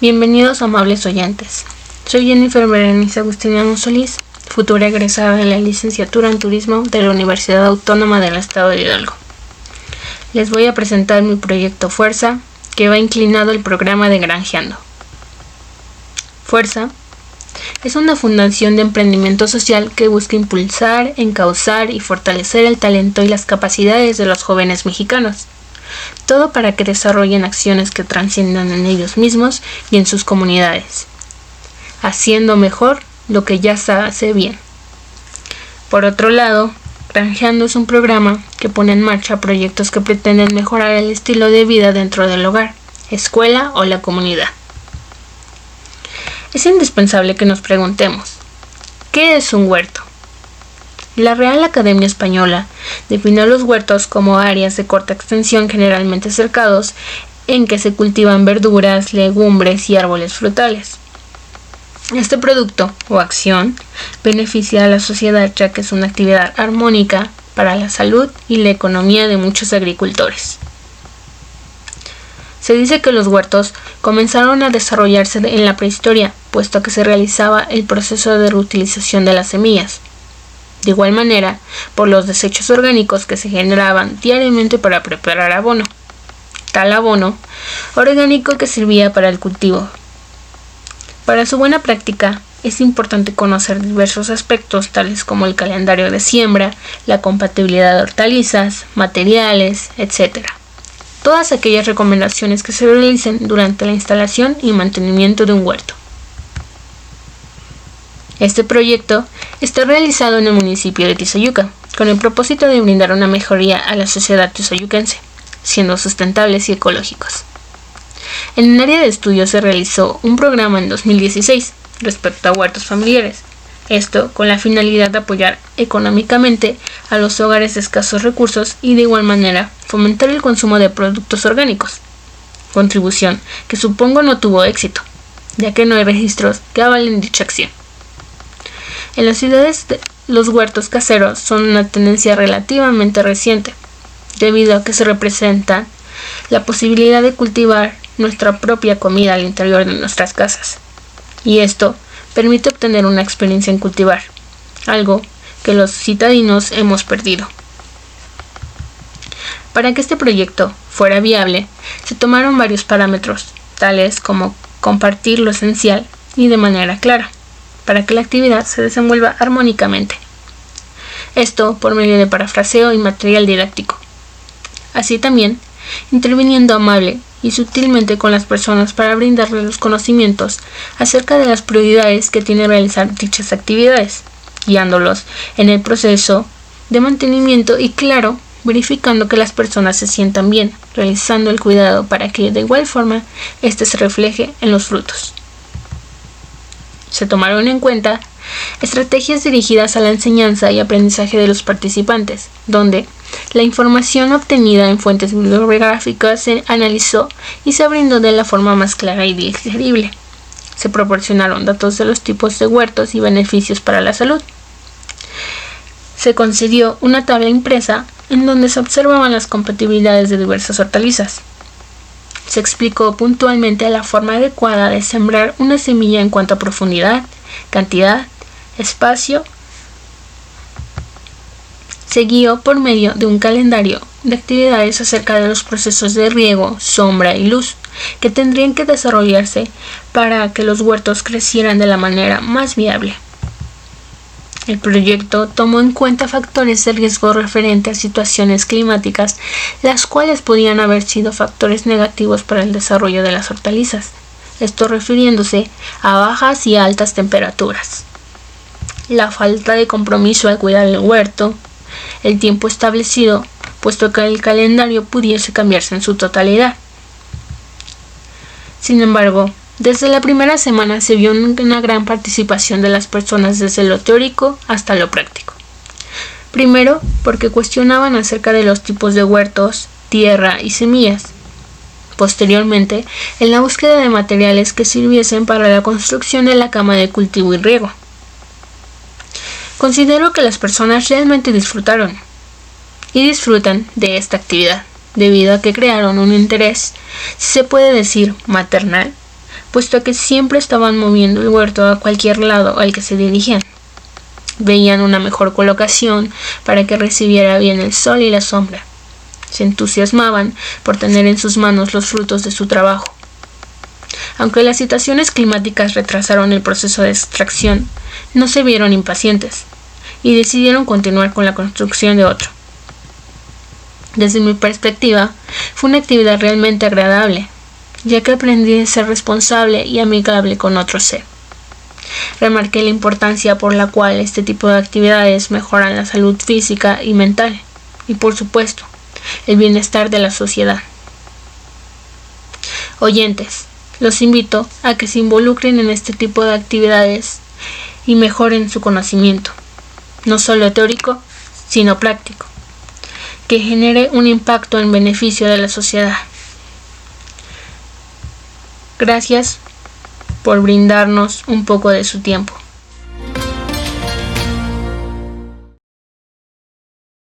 Bienvenidos amables oyentes. Soy Jennifer Berenice Agustiniano Solís, futura egresada de la licenciatura en turismo de la Universidad Autónoma del Estado de Hidalgo. Les voy a presentar mi proyecto Fuerza, que va inclinado al programa de Granjeando. Fuerza es una fundación de emprendimiento social que busca impulsar, encauzar y fortalecer el talento y las capacidades de los jóvenes mexicanos todo para que desarrollen acciones que trasciendan en ellos mismos y en sus comunidades, haciendo mejor lo que ya se hace bien. Por otro lado, Granjeando es un programa que pone en marcha proyectos que pretenden mejorar el estilo de vida dentro del hogar, escuela o la comunidad. Es indispensable que nos preguntemos, ¿qué es un huerto? La Real Academia Española definió los huertos como áreas de corta extensión generalmente cercados en que se cultivan verduras, legumbres y árboles frutales. Este producto o acción beneficia a la sociedad ya que es una actividad armónica para la salud y la economía de muchos agricultores. Se dice que los huertos comenzaron a desarrollarse en la prehistoria, puesto que se realizaba el proceso de reutilización de las semillas. De igual manera, por los desechos orgánicos que se generaban diariamente para preparar abono. Tal abono orgánico que servía para el cultivo. Para su buena práctica, es importante conocer diversos aspectos tales como el calendario de siembra, la compatibilidad de hortalizas, materiales, etc. Todas aquellas recomendaciones que se realicen durante la instalación y mantenimiento de un huerto. Este proyecto está realizado en el municipio de Tizayuca, con el propósito de brindar una mejoría a la sociedad tizayuquense, siendo sustentables y ecológicos. En el área de estudio se realizó un programa en 2016 respecto a huertos familiares, esto con la finalidad de apoyar económicamente a los hogares de escasos recursos y de igual manera fomentar el consumo de productos orgánicos, contribución que supongo no tuvo éxito, ya que no hay registros que avalen dicha acción. En las ciudades los huertos caseros son una tendencia relativamente reciente, debido a que se representa la posibilidad de cultivar nuestra propia comida al interior de nuestras casas. Y esto permite obtener una experiencia en cultivar, algo que los citadinos hemos perdido. Para que este proyecto fuera viable, se tomaron varios parámetros, tales como compartir lo esencial y de manera clara para que la actividad se desenvuelva armónicamente. Esto por medio de parafraseo y material didáctico. Así también, interviniendo amable y sutilmente con las personas para brindarles los conocimientos acerca de las prioridades que tiene realizar dichas actividades, guiándolos en el proceso de mantenimiento y claro, verificando que las personas se sientan bien, realizando el cuidado para que de igual forma éste se refleje en los frutos. Se tomaron en cuenta estrategias dirigidas a la enseñanza y aprendizaje de los participantes, donde la información obtenida en fuentes bibliográficas se analizó y se brindó de la forma más clara y digerible. Se proporcionaron datos de los tipos de huertos y beneficios para la salud. Se concedió una tabla impresa en donde se observaban las compatibilidades de diversas hortalizas se explicó puntualmente la forma adecuada de sembrar una semilla en cuanto a profundidad, cantidad, espacio. Se por medio de un calendario de actividades acerca de los procesos de riego, sombra y luz que tendrían que desarrollarse para que los huertos crecieran de la manera más viable. El proyecto tomó en cuenta factores de riesgo referente a situaciones climáticas, las cuales podían haber sido factores negativos para el desarrollo de las hortalizas, esto refiriéndose a bajas y altas temperaturas. La falta de compromiso al cuidar el huerto, el tiempo establecido, puesto que el calendario pudiese cambiarse en su totalidad. Sin embargo, desde la primera semana se vio una gran participación de las personas desde lo teórico hasta lo práctico. Primero, porque cuestionaban acerca de los tipos de huertos, tierra y semillas. Posteriormente, en la búsqueda de materiales que sirviesen para la construcción de la cama de cultivo y riego. Considero que las personas realmente disfrutaron y disfrutan de esta actividad, debido a que crearon un interés, si se puede decir, maternal puesto que siempre estaban moviendo el huerto a cualquier lado al que se dirigían. Veían una mejor colocación para que recibiera bien el sol y la sombra. Se entusiasmaban por tener en sus manos los frutos de su trabajo. Aunque las situaciones climáticas retrasaron el proceso de extracción, no se vieron impacientes y decidieron continuar con la construcción de otro. Desde mi perspectiva, fue una actividad realmente agradable, ya que aprendí a ser responsable y amigable con otro ser. Remarqué la importancia por la cual este tipo de actividades mejoran la salud física y mental, y por supuesto, el bienestar de la sociedad. Oyentes, los invito a que se involucren en este tipo de actividades y mejoren su conocimiento, no solo teórico, sino práctico que genere un impacto en beneficio de la sociedad. Gracias por brindarnos un poco de su tiempo.